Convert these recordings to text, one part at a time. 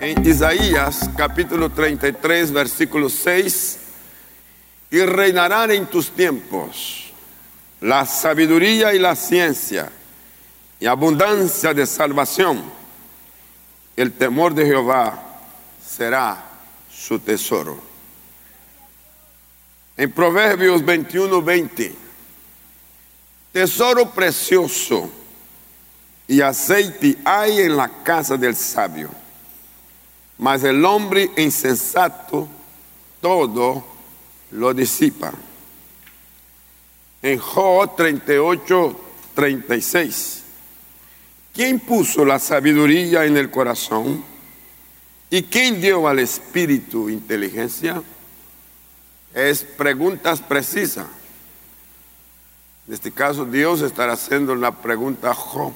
en Isaías capítulo 33, versículo 6, y reinarán en tus tiempos la sabiduría y la ciencia y abundancia de salvación. El temor de Jehová será su tesoro. En Proverbios 21, 20, tesoro precioso y aceite hay en la casa del sabio, mas el hombre insensato todo lo disipa. En Job 38, 36, ¿quién puso la sabiduría en el corazón? ¿Y quién dio al espíritu inteligencia? Es preguntas precisas. En este caso, Dios estará haciendo la pregunta a.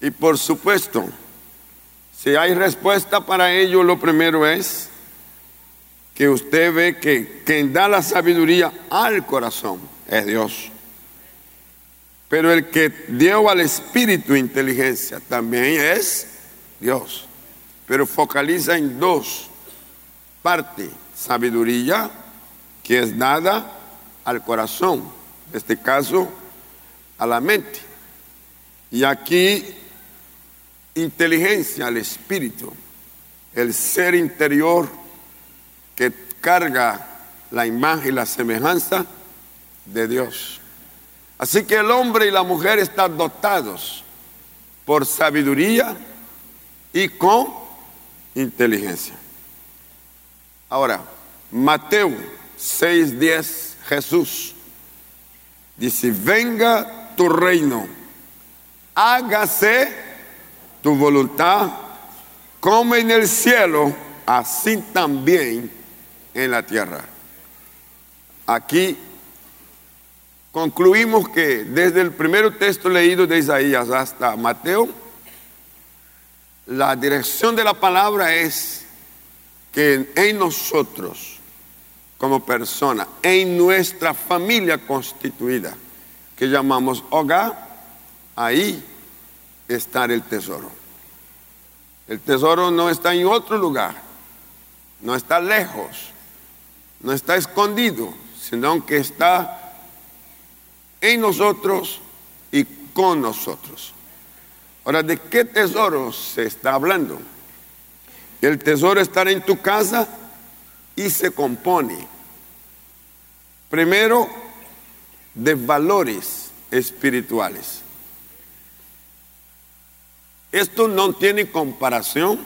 Y por supuesto, si hay respuesta para ello, lo primero es que usted ve que quien da la sabiduría al corazón es Dios. Pero el que dio al espíritu inteligencia también es Dios. Pero focaliza en dos partes. Sabiduría que es dada al corazón, en este caso a la mente. Y aquí inteligencia al espíritu, el ser interior que carga la imagen y la semejanza de Dios. Así que el hombre y la mujer están dotados por sabiduría y con inteligencia. Ahora, Mateo 6:10, Jesús dice, venga tu reino, hágase tu voluntad, como en el cielo, así también en la tierra. Aquí concluimos que desde el primer texto leído de Isaías hasta Mateo, la dirección de la palabra es que en nosotros, como persona, en nuestra familia constituida, que llamamos hogar, ahí está el tesoro. El tesoro no está en otro lugar, no está lejos, no está escondido, sino que está en nosotros y con nosotros. Ahora, ¿de qué tesoro se está hablando? El tesoro está en tu casa y se compone, primero, de valores espirituales. Esto no tiene comparación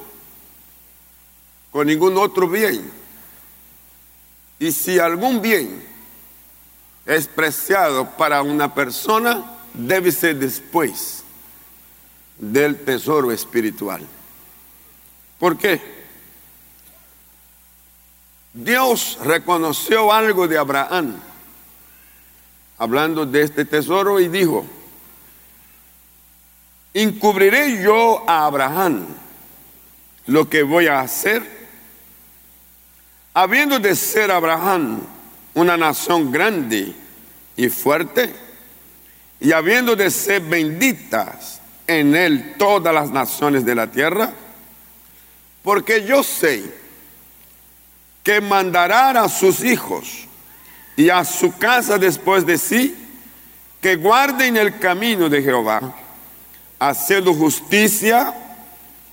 con ningún otro bien. Y si algún bien es preciado para una persona, debe ser después del tesoro espiritual. ¿Por qué? Dios reconoció algo de Abraham, hablando de este tesoro, y dijo, encubriré yo a Abraham lo que voy a hacer, habiendo de ser Abraham una nación grande y fuerte, y habiendo de ser benditas en él todas las naciones de la tierra, porque yo sé que mandará a sus hijos y a su casa después de sí, que guarden el camino de Jehová haciendo justicia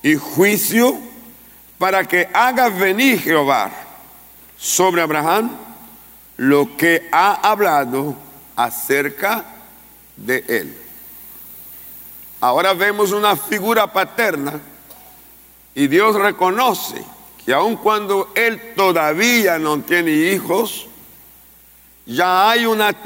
y juicio para que haga venir Jehová sobre Abraham lo que ha hablado acerca de él. Ahora vemos una figura paterna y Dios reconoce que aun cuando él todavía no tiene hijos, ya hay una